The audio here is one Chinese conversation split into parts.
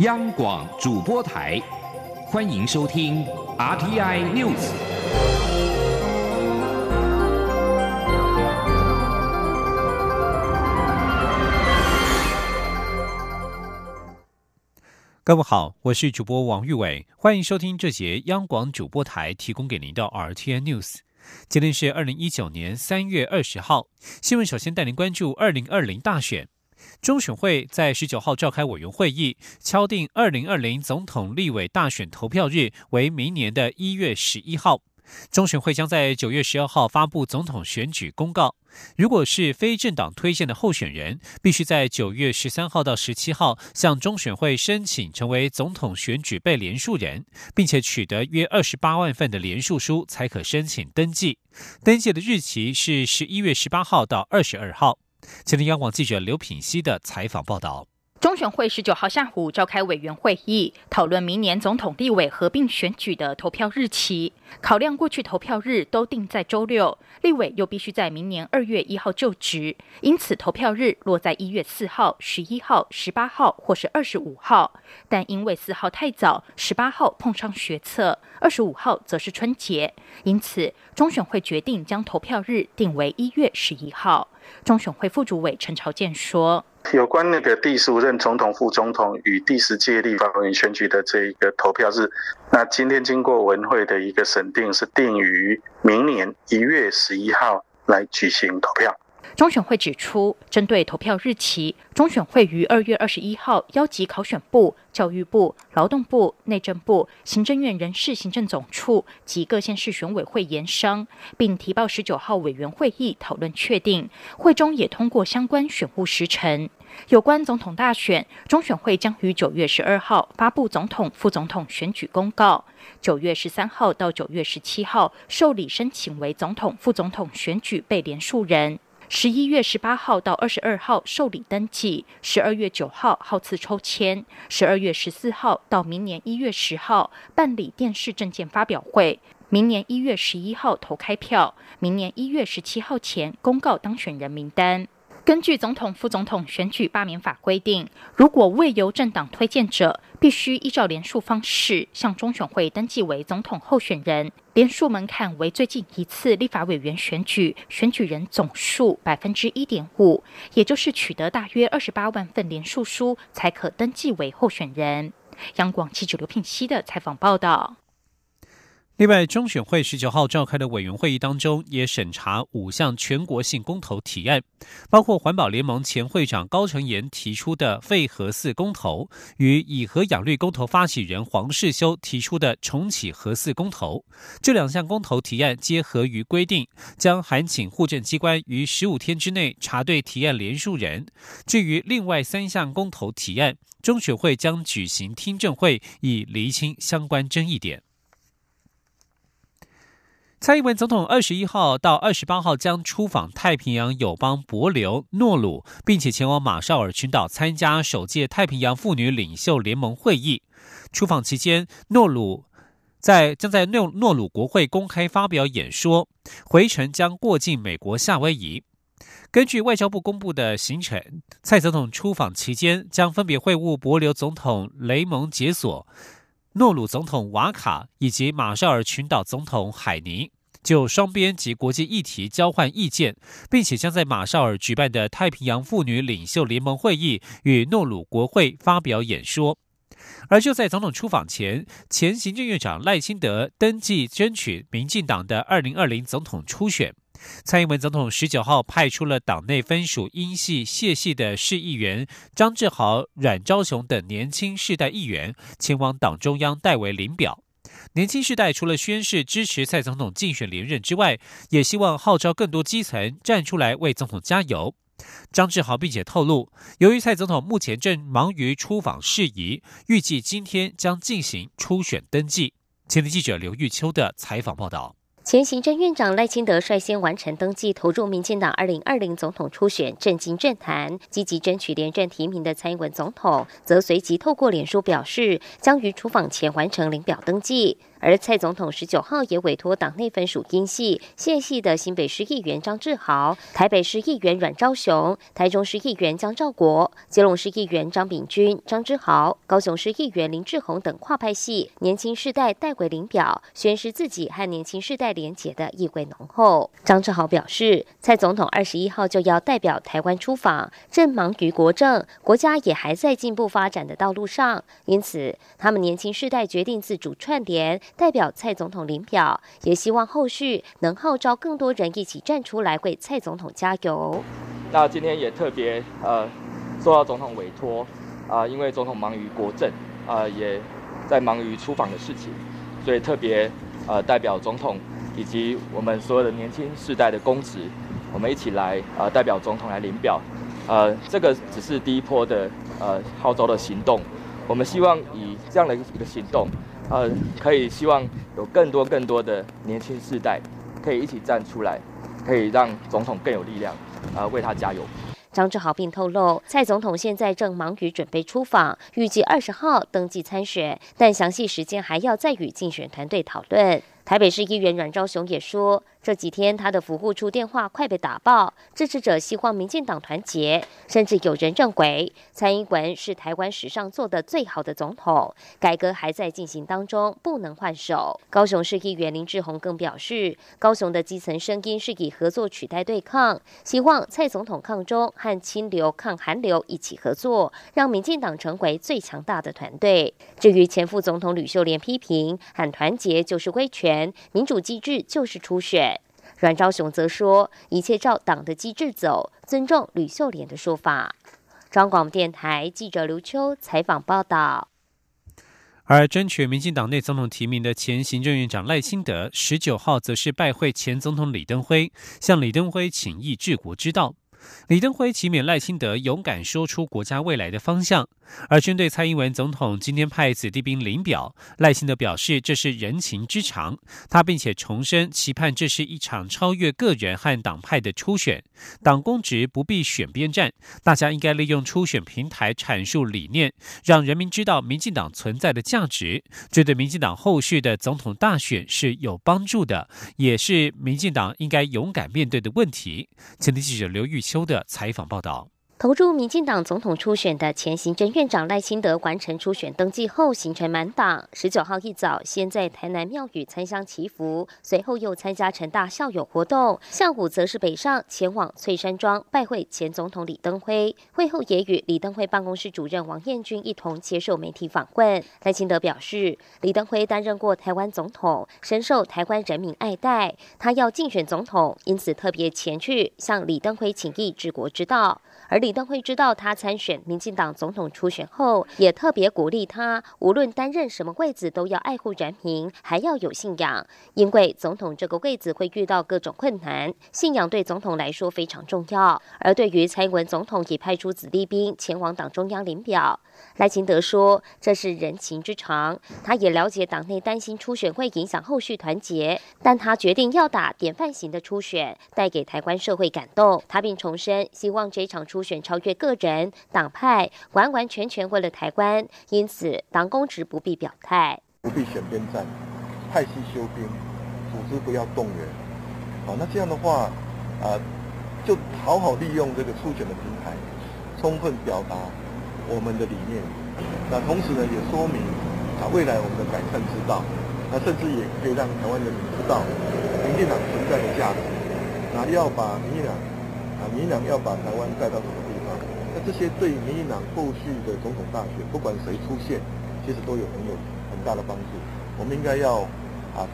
央广主播台，欢迎收听 RTI News。各位好，我是主播王玉伟，欢迎收听这节央广主播台提供给您的 RTI News。今天是二零一九年三月二十号，新闻首先带您关注二零二零大选。中选会在十九号召开委员会议，敲定二零二零总统、立委大选投票日为明年的一月十一号。中选会将在九月十二号发布总统选举公告。如果是非政党推荐的候选人，必须在九月十三号到十七号向中选会申请成为总统选举被连署人，并且取得约二十八万份的连署书，才可申请登记。登记的日期是十一月十八号到二十二号。前天央广记者刘品熙的采访报道。中选会十九号下午召开委员会议，讨论明年总统、立委合并选举的投票日期。考量过去投票日都定在周六，立委又必须在明年二月一号就职，因此投票日落在一月四号、十一号、十八号或是二十五号。但因为四号太早，十八号碰上学测，二十五号则是春节，因此中选会决定将投票日定为一月十一号。中选会副主委陈朝健说。有关那个第十五任总统、副总统与第十届立法委员选举的这一个投票日，那今天经过文会的一个审定，是定于明年一月十一号来举行投票。中选会指出，针对投票日期，中选会于二月二十一号邀集考选部、教育部、劳动部、内政部、行政院人事行政总处及各县市选委会研商，并提报十九号委员会议讨论确定。会中也通过相关选务时程。有关总统大选，中选会将于九月十二号发布总统、副总统选举公告，九月十三号到九月十七号受理申请为总统、副总统选举被连署人。十一月十八号到二十二号受理登记，十二月九号号次抽签，十二月十四号到明年一月十号办理电视证件发表会，明年一月十一号投开票，明年一月十七号前公告当选人名单。根据总统、副总统选举罢免法规定，如果未由政党推荐者，必须依照连署方式向中选会登记为总统候选人。连署门槛为最近一次立法委员选举选举人总数百分之一点五，也就是取得大约二十八万份连署书才可登记为候选人。央广记者刘聘熙的采访报道。另外，中选会十九号召开的委员会议当中，也审查五项全国性公投提案，包括环保联盟前会长高成炎提出的废核四公投，与以核养绿公投发起人黄世修提出的重启核四公投。这两项公投提案皆合于规定，将函请户政机关于十五天之内查对提案连署人。至于另外三项公投提案，中选会将举行听证会，以厘清相关争议点。蔡英文总统二十一号到二十八号将出访太平洋友邦帛琉、诺鲁，并且前往马绍尔群岛参加首届太平洋妇女领袖联盟会议。出访期间，诺鲁在将在诺诺鲁国会公开发表演说，回程将过境美国夏威夷。根据外交部公布的行程，蔡总统出访期间将分别会晤帛琉总统雷蒙杰索。诺鲁总统瓦卡以及马绍尔群岛总统海尼就双边及国际议题交换意见，并且将在马绍尔举办的太平洋妇女领袖联盟会议与诺鲁国会发表演说。而就在总统出访前，前行政院长赖清德登记争取民进党的二零二零总统初选。蔡英文总统十九号派出了党内分属英系、谢系的市议员张志豪、阮昭雄等年轻世代议员前往党中央代为领表。年轻世代除了宣誓支持蔡总统竞选连任之外，也希望号召更多基层站出来为总统加油。张志豪并且透露，由于蔡总统目前正忙于出访事宜，预计今天将进行初选登记。前天记者刘玉秋的采访报道。前行政院长赖清德率先完成登记，投入民进党二零二零总统初选，震惊政坛。积极争取连任提名的蔡英文总统，则随即透过脸书表示，将于出访前完成领表登记。而蔡总统十九号也委托党内分属英系、县系的新北市议员张志豪、台北市议员阮昭雄、台中市议员江兆国、基隆市议员张炳军、张志豪、高雄市议员林志宏等跨派系年轻世代代轨领表，宣示自己和年轻世代连结的意味浓厚。张志豪表示，蔡总统二十一号就要代表台湾出访，正忙于国政，国家也还在进步发展的道路上，因此他们年轻世代决定自主串联。代表蔡总统领表，也希望后续能号召更多人一起站出来为蔡总统加油。那今天也特别呃受到总统委托啊，因为总统忙于国政啊，也在忙于出访的事情，所以特别呃代表总统以及我们所有的年轻世代的公职，我们一起来呃代表总统来领表。呃，这个只是第一波的呃号召的行动，我们希望以这样的一个行动。呃，可以希望有更多更多的年轻世代可以一起站出来，可以让总统更有力量，啊，为他加油。张志豪并透露，蔡总统现在正忙于准备出访，预计二十号登记参选，但详细时间还要再与竞选团队讨论。台北市议员阮昭雄也说。这几天，他的服务处电话快被打爆，支持者希望民进党团结，甚至有人认为蔡英文是台湾史上做的最好的总统，改革还在进行当中，不能换手。高雄市议员林志宏更表示，高雄的基层声音是以合作取代对抗，希望蔡总统抗中和清流抗韩流一起合作，让民进党成为最强大的团队。至于前副总统吕秀莲批评喊团结就是威权，民主机制就是初选。阮昭雄则说：“一切照党的机制走，尊重吕秀莲的说法。”张广电台记者刘秋采访报道。而争取民进党内总统提名的前行政院长赖清德，十九号则是拜会前总统李登辉，向李登辉请益治国之道。李登辉启勉赖清德勇敢说出国家未来的方向。而针对蔡英文总统今天派子弟兵领表，赖清德表示这是人情之常，他并且重申期盼这是一场超越个人和党派的初选，党公职不必选边站，大家应该利用初选平台阐述理念，让人民知道民进党存在的价值，这对民进党后续的总统大选是有帮助的，也是民进党应该勇敢面对的问题。前天记者刘玉秋周的采访报道。投入民进党总统初选的前行政院长赖清德完成初选登记后，行程满档。十九号一早，先在台南庙宇参香祈福，随后又参加成大校友活动。下午则是北上前往翠山庄拜会前总统李登辉。会后也与李登辉办公室主任王彦军一同接受媒体访问。赖清德表示，李登辉担任过台湾总统，深受台湾人民爱戴。他要竞选总统，因此特别前去向李登辉请益治国之道。而李登辉知道他参选民进党总统初选后，也特别鼓励他，无论担任什么位子，都要爱护人民，还要有信仰。因为总统这个位子会遇到各种困难，信仰对总统来说非常重要。而对于蔡英文总统已派出子弟兵前往党中央领表。赖清德说：“这是人情之常，他也了解党内担心初选会影响后续团结，但他决定要打典范型的初选，带给台湾社会感动。他并重申，希望这场初初选超越个人、党派，完完全全为了台湾。因此，党公职不必表态，不必选边站，派系休兵，组织不要动员。好，那这样的话，啊，就好好利用这个初选的平台，充分表达。”我们的理念，那同时呢，也说明啊未来我们的改善之道，那甚至也可以让台湾人民知道民进党存在的价值，那要把民进党民进党要把台湾带到什么地方？那这些对民进党后续的总统大选，不管谁出现，其实都有很有很大的帮助。我们应该要啊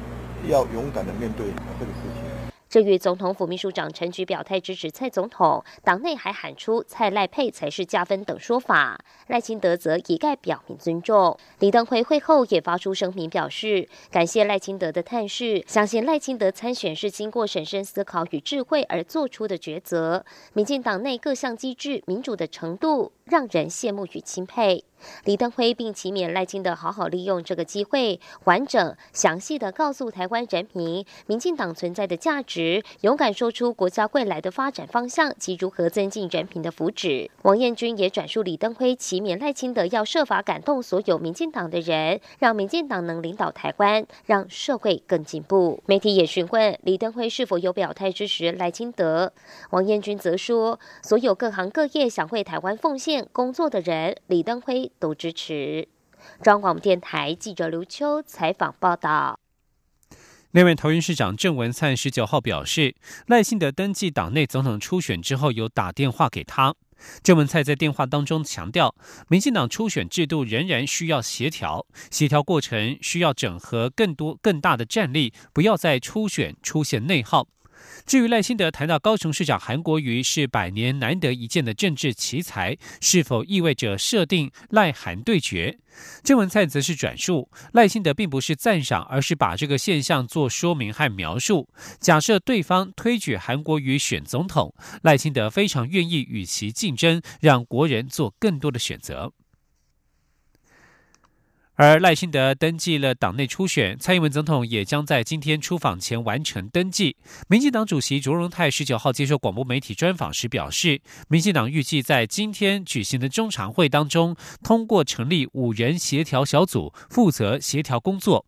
要勇敢的面对这个事情。至于总统府秘书长陈菊表态支持蔡总统，党内还喊出蔡赖配才是加分等说法，赖清德则一概表明尊重。李登辉会后也发出声明表示，感谢赖清德的探视，相信赖清德参选是经过审慎思考与智慧而做出的抉择。民进党内各项机制民主的程度。让人羡慕与钦佩。李登辉并期勉赖清德好好利用这个机会，完整详细的告诉台湾人民，民进党存在的价值，勇敢说出国家未来的发展方向及如何增进人民的福祉。王彦军也转述李登辉期勉赖清德要设法感动所有民进党的人，让民进党能领导台湾，让社会更进步。媒体也询问李登辉是否有表态支持赖清德，王彦军则说，所有各行各业想为台湾奉献工作的人，李登辉。都支持。中央广播电台记者刘秋采访报道。另外，桃园市长郑文灿十九号表示，赖幸德登记党内总统初选之后，有打电话给他。郑文灿在电话当中强调，民进党初选制度仍然需要协调，协调过程需要整合更多更大的战力，不要在初选出现内耗。至于赖清德谈到高雄市长韩国瑜是百年难得一见的政治奇才，是否意味着设定赖韩对决？郑文灿则是转述赖清德并不是赞赏，而是把这个现象做说明和描述。假设对方推举韩国瑜选总统，赖清德非常愿意与其竞争，让国人做更多的选择。而赖清德登记了党内初选，蔡英文总统也将在今天出访前完成登记。民进党主席卓荣泰十九号接受广播媒体专访时表示，民进党预计在今天举行的中常会当中，通过成立五人协调小组，负责协调工作。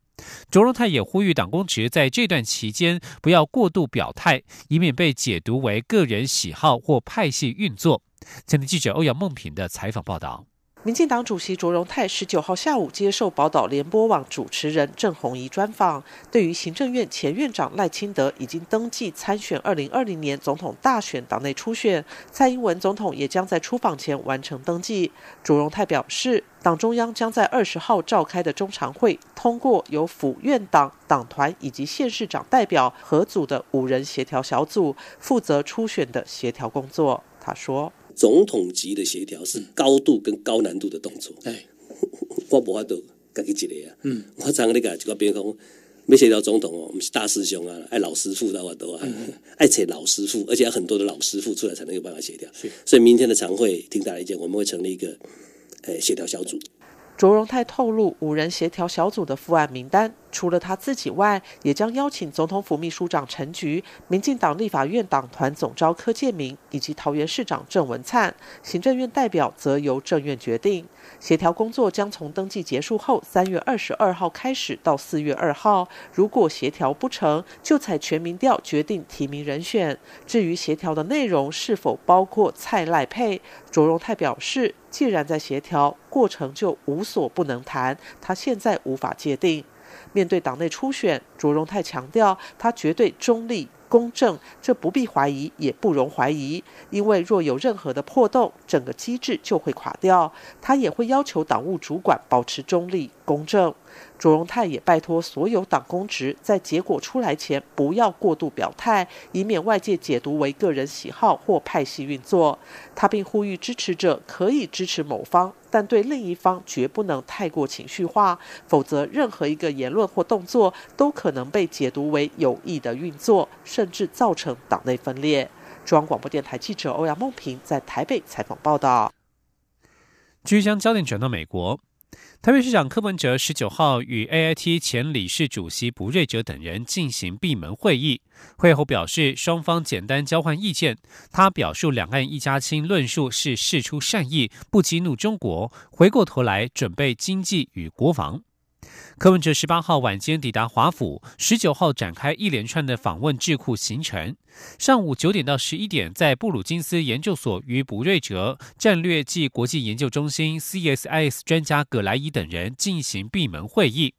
卓荣泰也呼吁党公职在这段期间不要过度表态，以免被解读为个人喜好或派系运作。前天记者欧阳梦平的采访报道。民进党主席卓荣泰十九号下午接受宝岛联播网主持人郑红怡专访，对于行政院前院长赖清德已经登记参选二零二零年总统大选党内初选，蔡英文总统也将在出访前完成登记。卓荣泰表示，党中央将在二十号召开的中常会通过由府院党党团以及县市长代表合组的五人协调小组，负责初选的协调工作。他说。总统级的协调是高度跟高难度的动作。哎，我无法度家己一个啊。嗯，我常你讲一个边讲，要协调总统哦，我们是大师兄啊，爱老师傅的话都啊，爱请老师傅，而且要很多的老师傅出来才能有办法协调。所以明天的常会听大家意见，我们会成立一个诶协调小组。卓荣泰透露，五人协调小组的副案名单。除了他自己外，也将邀请总统府秘书长陈菊、民进党立法院党团总召柯建明以及桃园市长郑文灿，行政院代表则由政院决定。协调工作将从登记结束后三月二十二号开始到四月二号。如果协调不成就采全民调决定提名人选。至于协调的内容是否包括蔡赖配，卓荣泰表示，既然在协调过程就无所不能谈，他现在无法界定。面对党内初选，卓荣泰强调，他绝对中立。公正，这不必怀疑，也不容怀疑，因为若有任何的破洞，整个机制就会垮掉。他也会要求党务主管保持中立、公正。卓荣泰也拜托所有党公职，在结果出来前不要过度表态，以免外界解读为个人喜好或派系运作。他并呼吁支持者可以支持某方，但对另一方绝不能太过情绪化，否则任何一个言论或动作都可能被解读为有意的运作，甚至造成党内分裂。中央广播电台记者欧阳梦平在台北采访报道。继续将焦点转到美国。台北市长柯文哲十九号与 AIT 前理事主席卜瑞哲等人进行闭门会议，会后表示双方简单交换意见。他表述两岸一家亲论述是事出善意，不激怒中国，回过头来准备经济与国防。柯文哲十八号晚间抵达华府，十九号展开一连串的访问智库行程。上午九点到十一点，在布鲁金斯研究所与卜瑞哲战略暨国际研究中心 （CSIS） 专家葛莱伊等人进行闭门会议。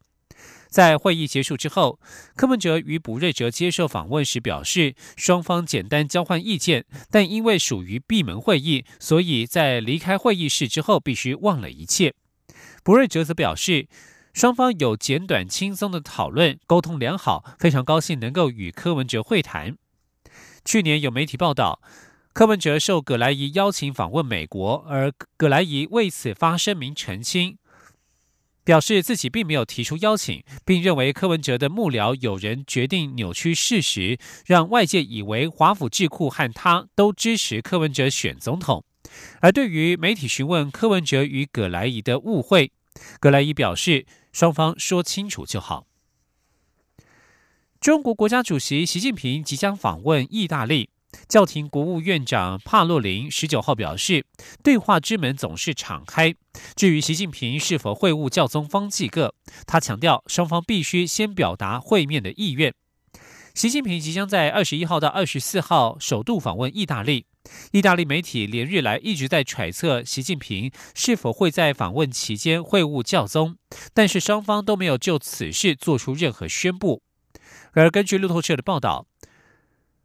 在会议结束之后，柯文哲与卜瑞哲接受访问时表示，双方简单交换意见，但因为属于闭门会议，所以在离开会议室之后必须忘了一切。卜瑞哲则表示。双方有简短轻松的讨论，沟通良好，非常高兴能够与柯文哲会谈。去年有媒体报道，柯文哲受葛莱仪邀请访问美国，而葛莱仪为此发声明澄清，表示自己并没有提出邀请，并认为柯文哲的幕僚有人决定扭曲事实，让外界以为华府智库和他都支持柯文哲选总统。而对于媒体询问柯文哲与葛莱仪的误会，葛莱仪表示，双方说清楚就好。中国国家主席习近平即将访问意大利，教廷国务院长帕洛林十九号表示，对话之门总是敞开。至于习近平是否会晤教宗方济各，他强调双方必须先表达会面的意愿。习近平即将在二十一号到二十四号首度访问意大利。意大利媒体连日来一直在揣测习近平是否会在访问期间会晤教宗，但是双方都没有就此事做出任何宣布。而根据路透社的报道，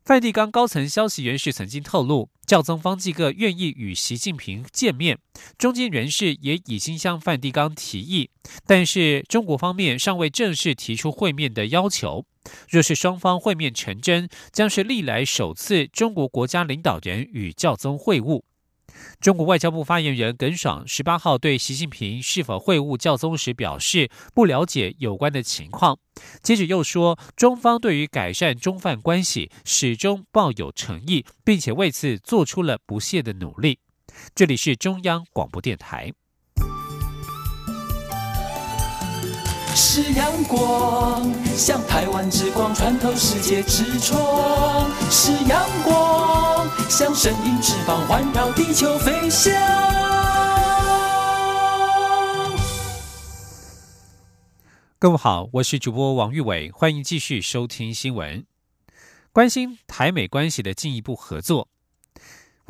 梵蒂冈高层消息人士曾经透露，教宗方济各愿意与习近平见面，中间人士也已经向梵蒂冈提议，但是中国方面尚未正式提出会面的要求。若是双方会面成真，将是历来首次中国国家领导人与教宗会晤。中国外交部发言人耿爽十八号对习近平是否会晤教宗时表示不了解有关的情况，接着又说中方对于改善中梵关系始终抱有诚意，并且为此做出了不懈的努力。这里是中央广播电台。是阳光，像台湾之光穿透世界之窗；是阳光，像神鹰翅膀环绕地球飞翔。各位好，我是主播王玉伟，欢迎继续收听新闻，关心台美关系的进一步合作。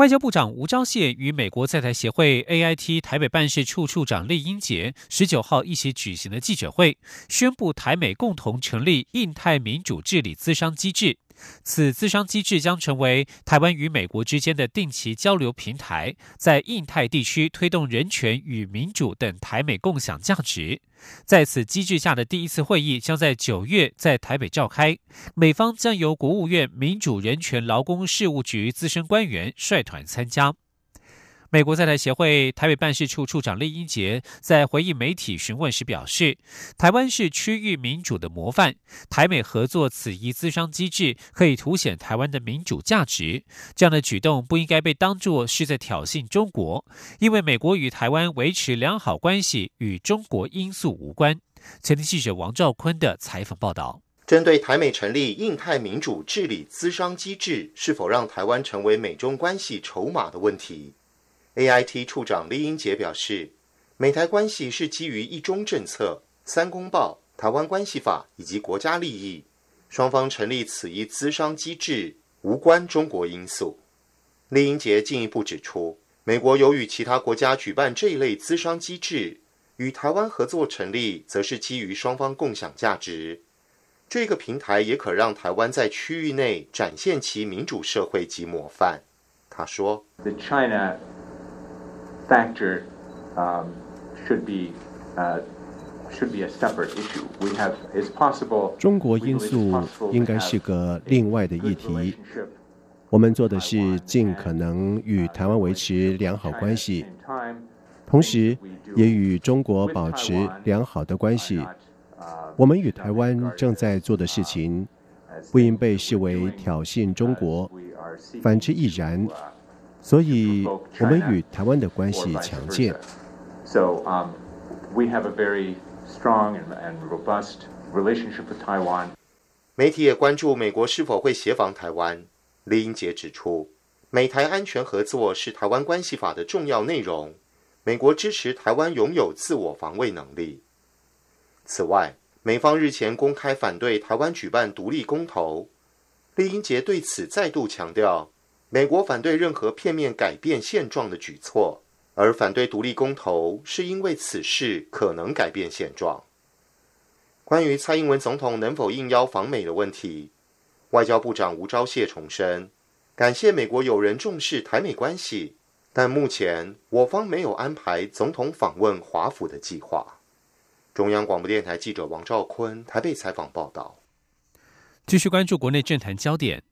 外交部长吴钊燮与美国在台协会 AIT 台北办事处处长厉英杰十九号一起举行的记者会，宣布台美共同成立印太民主治理咨商机制。此资商机制将成为台湾与美国之间的定期交流平台，在印太地区推动人权与民主等台美共享价值。在此机制下的第一次会议将在九月在台北召开，美方将由国务院民主人权劳工事务局资深官员率团参加。美国在台协会台北办事处处长厉英杰在回应媒体询问时表示，台湾是区域民主的模范，台美合作此一资商机制可以凸显台湾的民主价值。这样的举动不应该被当作是在挑衅中国，因为美国与台湾维持良好关系与中国因素无关。前天记者王兆坤的采访报道，针对台美成立印太民主治理资商机制是否让台湾成为美中关系筹码的问题。AIT 处长李英杰表示，美台关系是基于一中政策、三公报、台湾关系法以及国家利益，双方成立此一资商机制无关中国因素。李英杰进一步指出，美国有与其他国家举办这一类资商机制，与台湾合作成立，则是基于双方共享价值。这个平台也可让台湾在区域内展现其民主社会及模范。他说：“The China。” Factor should be should be a separate issue. We have is possible. 中国因素应该是个另外的议题。我们做的是尽可能与台湾维持良好关系，同时也与中国保持良好的关系。我们与台湾正在做的事情，不应被视为挑衅中国，反之亦然。所以，我们与台湾的关系强健。So, um, we have a very strong and robust relationship with Taiwan. 媒体也关注美国是否会协防台湾。李英杰指出，美台安全合作是台湾关系法的重要内容。美国支持台湾拥有自我防卫能力。此外，美方日前公开反对台湾举办独立公投。李英杰对此再度强调。美国反对任何片面改变现状的举措，而反对独立公投是因为此事可能改变现状。关于蔡英文总统能否应邀访美的问题，外交部长吴钊燮重申，感谢美国友人重视台美关系，但目前我方没有安排总统访问华府的计划。中央广播电台记者王兆坤台北采访报道。继续关注国内政坛焦点。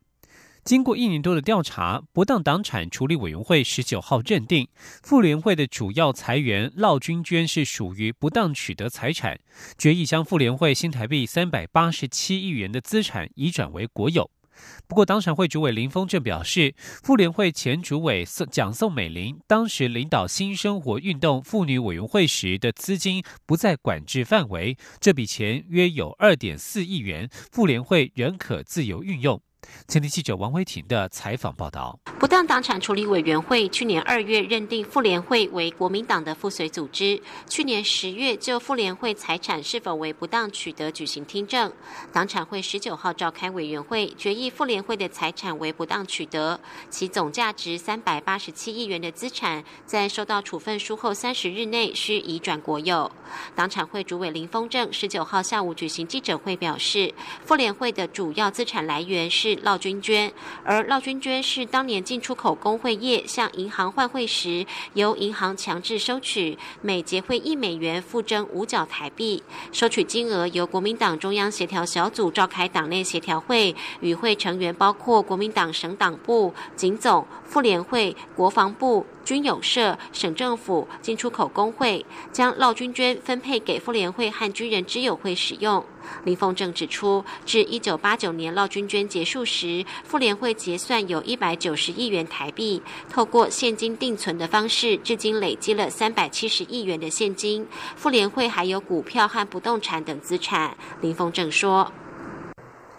经过一年多的调查，不当党产处理委员会十九号认定，妇联会的主要裁员廖君娟是属于不当取得财产，决议将妇联会新台币三百八十七亿元的资产移转为国有。不过，党产会主委林峰正表示，妇联会前主委宋蒋宋美龄当时领导新生活运动妇女委员会时的资金不在管制范围，这笔钱约有二点四亿元，妇联会仍可自由运用。前天记者王维婷的采访报道：不当党产处理委员会去年二月认定妇联会为国民党的附随组织，去年十月就妇联会财产是否为不当取得举行听证。党产会十九号召开委员会，决议妇联会的财产为不当取得，其总价值三百八十七亿元的资产，在收到处分书后三十日内需移转国有。党产会主委林峰正十九号下午举行记者会表示，妇联会的主要资产来源是。是烙军娟，而烙军娟是当年进出口工会业向银行换汇时，由银行强制收取，每结汇一美元附征五角台币，收取金额由国民党中央协调小组召开党内协调会，与会成员包括国民党省党部、警总、妇联会、国防部。军友社、省政府、进出口工会将烙军娟分配给妇联会和军人之友会使用。林凤正指出，至一九八九年烙军捐结束时，妇联会结算有一百九十亿元台币，透过现金定存的方式，至今累积了三百七十亿元的现金。妇联会还有股票和不动产等资产。林凤正说：“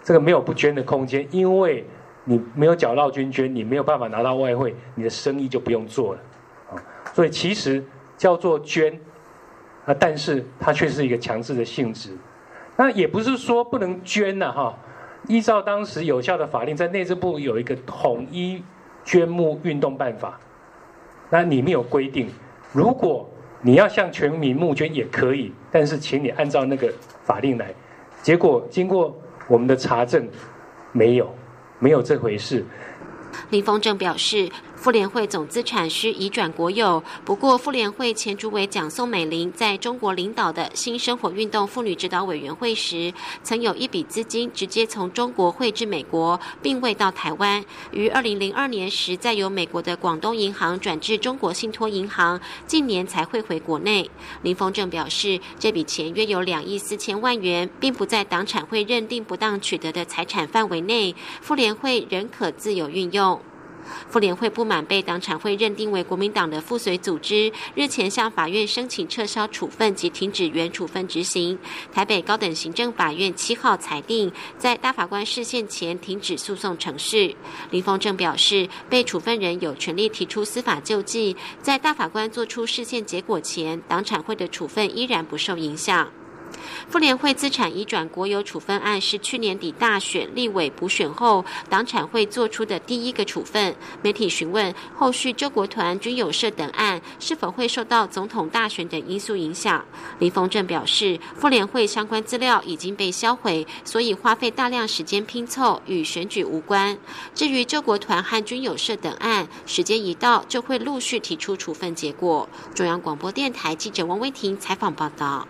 这个没有不捐的空间，因为。”你没有缴到军捐，你没有办法拿到外汇，你的生意就不用做了，啊，所以其实叫做捐，啊，但是它却是一个强制的性质，那也不是说不能捐呐，哈，依照当时有效的法令，在内政部有一个统一捐募运动办法，那里面有规定，如果你要向全民募捐也可以，但是请你按照那个法令来，结果经过我们的查证，没有。没有这回事。林峰正表示。妇联会总资产需移转国有，不过妇联会前主委蒋宋美龄在中国领导的新生活运动妇女指导委员会时，曾有一笔资金直接从中国汇至美国，并未到台湾。于二零零二年时，再由美国的广东银行转至中国信托银行，近年才汇回国内。林峰正表示，这笔钱约有两亿四千万元，并不在党产会认定不当取得的财产范围内，妇联会仍可自由运用。妇联会不满被党产会认定为国民党的附随组织，日前向法院申请撤销处分及停止原处分执行。台北高等行政法院七号裁定，在大法官释宪前停止诉讼程序。林峰正表示，被处分人有权利提出司法救济，在大法官作出释宪结果前，党产会的处分依然不受影响。妇联会资产移转国有处分案是去年底大选立委补选后，党产会做出的第一个处分。媒体询问后续周国团、军友社等案是否会受到总统大选等因素影响，林峰正表示，妇联会相关资料已经被销毁，所以花费大量时间拼凑，与选举无关。至于周国团和军友社等案，时间一到就会陆续提出处分结果。中央广播电台记者王威婷采访报道。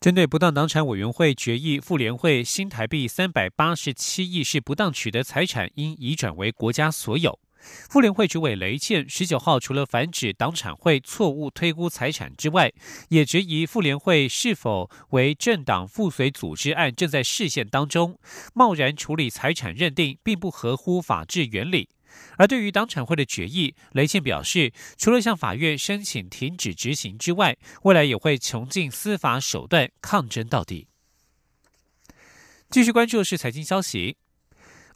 针对不当党产委员会决议，妇联会新台币三百八十七亿是不当取得财产，应移转为国家所有。妇联会主委雷倩十九号除了反指党产会错误推估财产之外，也质疑妇联会是否为政党附随组织案正在视线当中，贸然处理财产认定，并不合乎法治原理。而对于党产会的决议，雷倩表示，除了向法院申请停止执行之外，未来也会穷尽司法手段抗争到底。继续关注的是财经消息，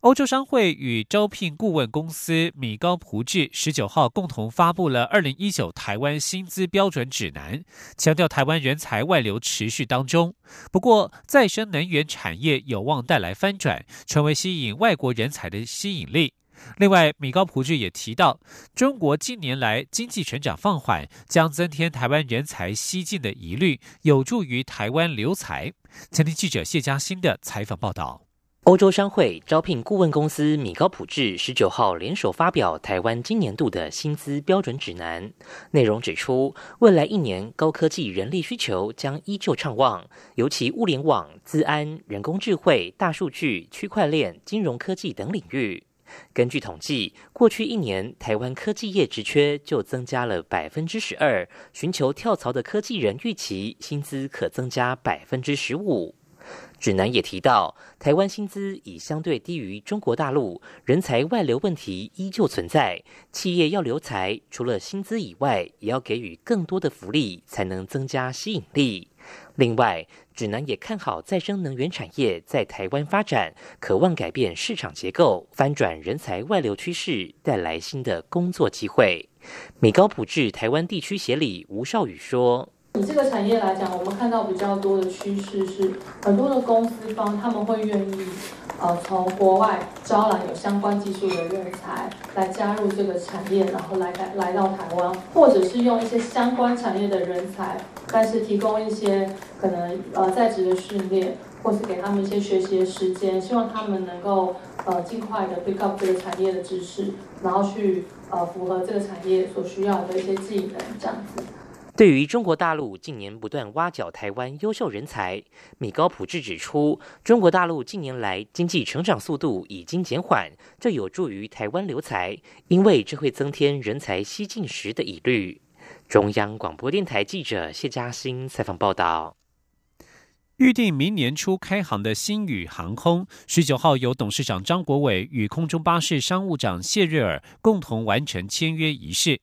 欧洲商会与招聘顾问公司米高普智十九号共同发布了二零一九台湾薪资标准指南，强调台湾人才外流持续当中，不过再生能源产业有望带来翻转，成为吸引外国人才的吸引力。另外，米高普智也提到，中国近年来经济成长放缓，将增添台湾人才西进的疑虑，有助于台湾留才。前听记者谢嘉欣的采访报道。欧洲商会招聘顾问公司米高普智十九号联手发表台湾今年度的薪资标准指南，内容指出，未来一年高科技人力需求将依旧畅旺，尤其物联网、资安、人工智慧、大数据、区块链、金融科技等领域。根据统计，过去一年台湾科技业职缺就增加了百分之十二，寻求跳槽的科技人预期薪资可增加百分之十五。指南也提到，台湾薪资已相对低于中国大陆，人才外流问题依旧存在。企业要留才，除了薪资以外，也要给予更多的福利，才能增加吸引力。另外，指南也看好再生能源产业在台湾发展，渴望改变市场结构，翻转人才外流趋势，带来新的工作机会。米高普智台湾地区协理吴少宇说。以这个产业来讲，我们看到比较多的趋势是，很多的公司方他们会愿意，呃，从国外招揽有相关技术的人才来加入这个产业，然后来来来到台湾，或者是用一些相关产业的人才，但是提供一些可能呃在职的训练，或是给他们一些学习的时间，希望他们能够呃尽快的 pick up 这个产业的知识，然后去呃符合这个产业所需要的一些技能，这样子。对于中国大陆近年不断挖角台湾优秀人才，米高普智指出，中国大陆近年来经济成长速度已经减缓，这有助于台湾留才，因为这会增添人才西进时的疑虑。中央广播电台记者谢嘉欣采访报道。预定明年初开航的新宇航空，十九号由董事长张国伟与空中巴士商务长谢瑞尔共同完成签约仪式。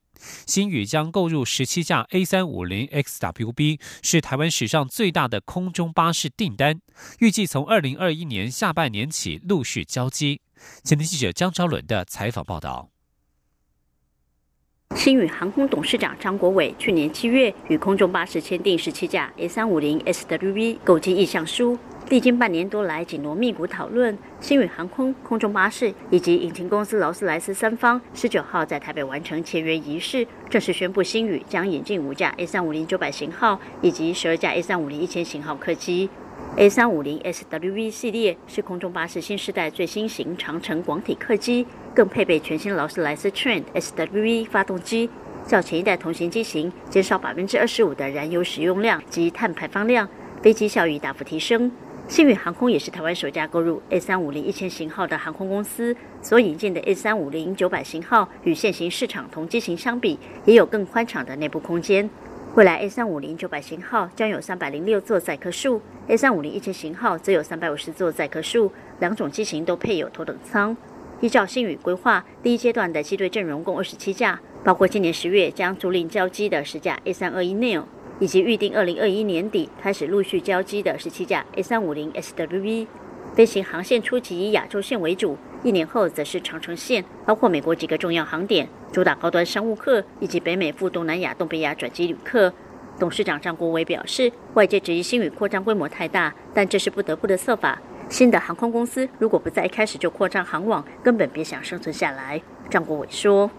新宇将购入十七架 A 三五零 XWB，是台湾史上最大的空中巴士订单，预计从二零二一年下半年起陆续交机。前天记者江昭伦的采访报道。新宇航空董事长张国伟去年七月与空中巴士签订十七架 A 三五零 SWB 购机意向书。历经半年多来紧锣密鼓讨论，新宇航空、空中巴士以及引擎公司劳斯莱斯三方十九号在台北完成签约仪式，正式宣布新宇将引进五架 A 三五零九百型号以及十二架 A 三五零一千型号客机。A 三五零 SWV 系列是空中巴士新时代最新型长城广体客机，更配备全新劳斯莱斯 Trent SWV 发动机，较前一代同型机型减少百分之二十五的燃油使用量及碳排放量，飞机效益大幅提升。新宇航空也是台湾首家购入 A 三五零一千型号的航空公司，所引进的 A 三五零九百型号与现行市场同机型相比，也有更宽敞的内部空间。未来 A 三五零九百型号将有三百零六座载客数，A 三五零一千型号则有三百五十座载客数，两种机型都配有头等舱。依照新宇规划，第一阶段的机队阵容共二十七架，包括今年十月将租赁交机的十架 A 三二一 neo。以及预定二零二一年底开始陆续交机的十七架 A 三五零 SWV，飞行航线初期以亚洲线为主，一年后则是长城线，包括美国几个重要航点，主打高端商务客以及北美赴东南亚、东北亚转机旅客。董事长张国伟表示，外界质疑新宇扩张规模太大，但这是不得不的策法。新的航空公司如果不在一开始就扩张航网，根本别想生存下来。张国伟说。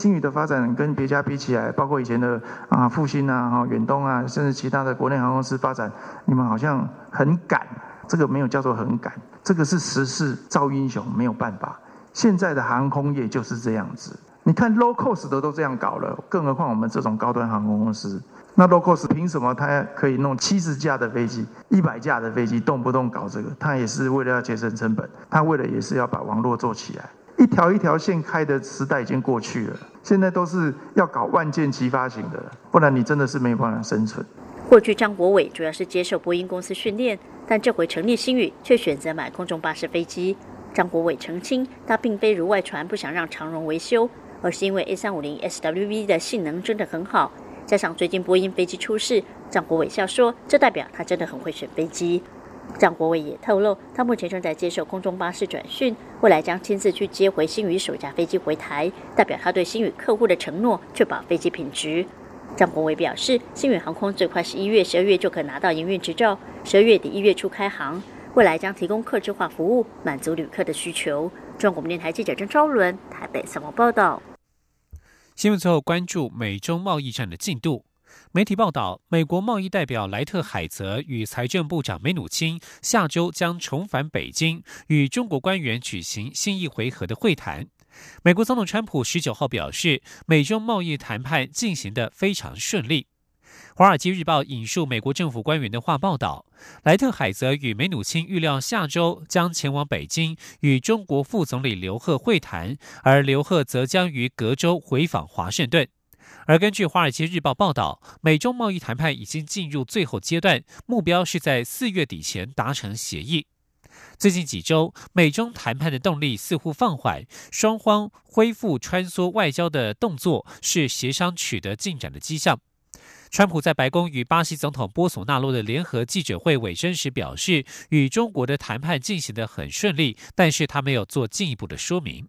新宇的发展跟别家比起来，包括以前的啊复兴啊、哈远东啊，甚至其他的国内航空公司发展，你们好像很赶，这个没有叫做很赶，这个是时势造英雄，没有办法。现在的航空业就是这样子，你看 low cost 的都这样搞了，更何况我们这种高端航空公司，那 low cost 凭什么他可以弄七十架的飞机、一百架的飞机，动不动搞这个？他也是为了要节省成本，他为了也是要把网络做起来。一条一条线开的时代已经过去了，现在都是要搞万箭齐发型的，不然你真的是没有办法生存。过去张国伟主要是接受波音公司训练，但这回成立新宇却选择买空中巴士飞机。张国伟澄清，他并非如外传不想让长荣维修，而是因为 A 三五零 SWV 的性能真的很好，加上最近波音飞机出事，张国伟笑说，这代表他真的很会选飞机。张国伟也透露，他目前正在接受空中巴士转训，未来将亲自去接回新宇首架飞机回台，代表他对新宇客户的承诺，确保飞机品质。张国伟表示，新宇航空最快十一月、十二月就可拿到营运执照，十二月底一月初开航，未来将提供客制化服务，满足旅客的需求。中国电台记者郑昭伦台北采访报道。新闻最后关注美中贸易战的进度。媒体报道，美国贸易代表莱特海泽与财政部长梅努钦下周将重返北京，与中国官员举行新一回合的会谈。美国总统川普十九号表示，美中贸易谈判进行的非常顺利。华尔街日报引述美国政府官员的话报道，莱特海泽与梅努钦预料下周将前往北京与中国副总理刘鹤会谈，而刘鹤则将于隔周回访华盛顿。而根据《华尔街日报》报道，美中贸易谈判已经进入最后阶段，目标是在四月底前达成协议。最近几周，美中谈判的动力似乎放缓，双方恢复穿梭外交的动作是协商取得进展的迹象。川普在白宫与巴西总统波索纳洛的联合记者会尾声时表示，与中国的谈判进行得很顺利，但是他没有做进一步的说明。